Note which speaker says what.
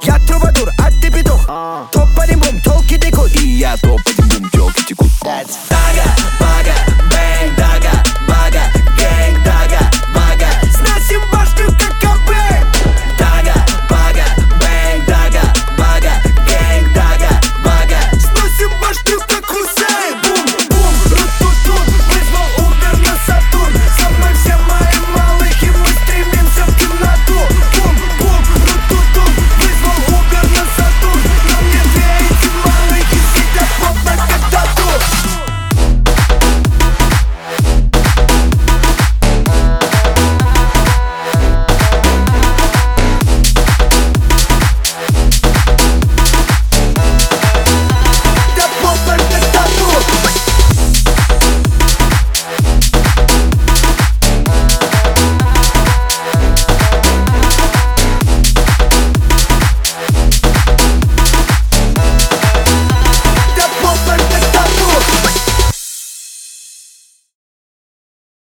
Speaker 1: Got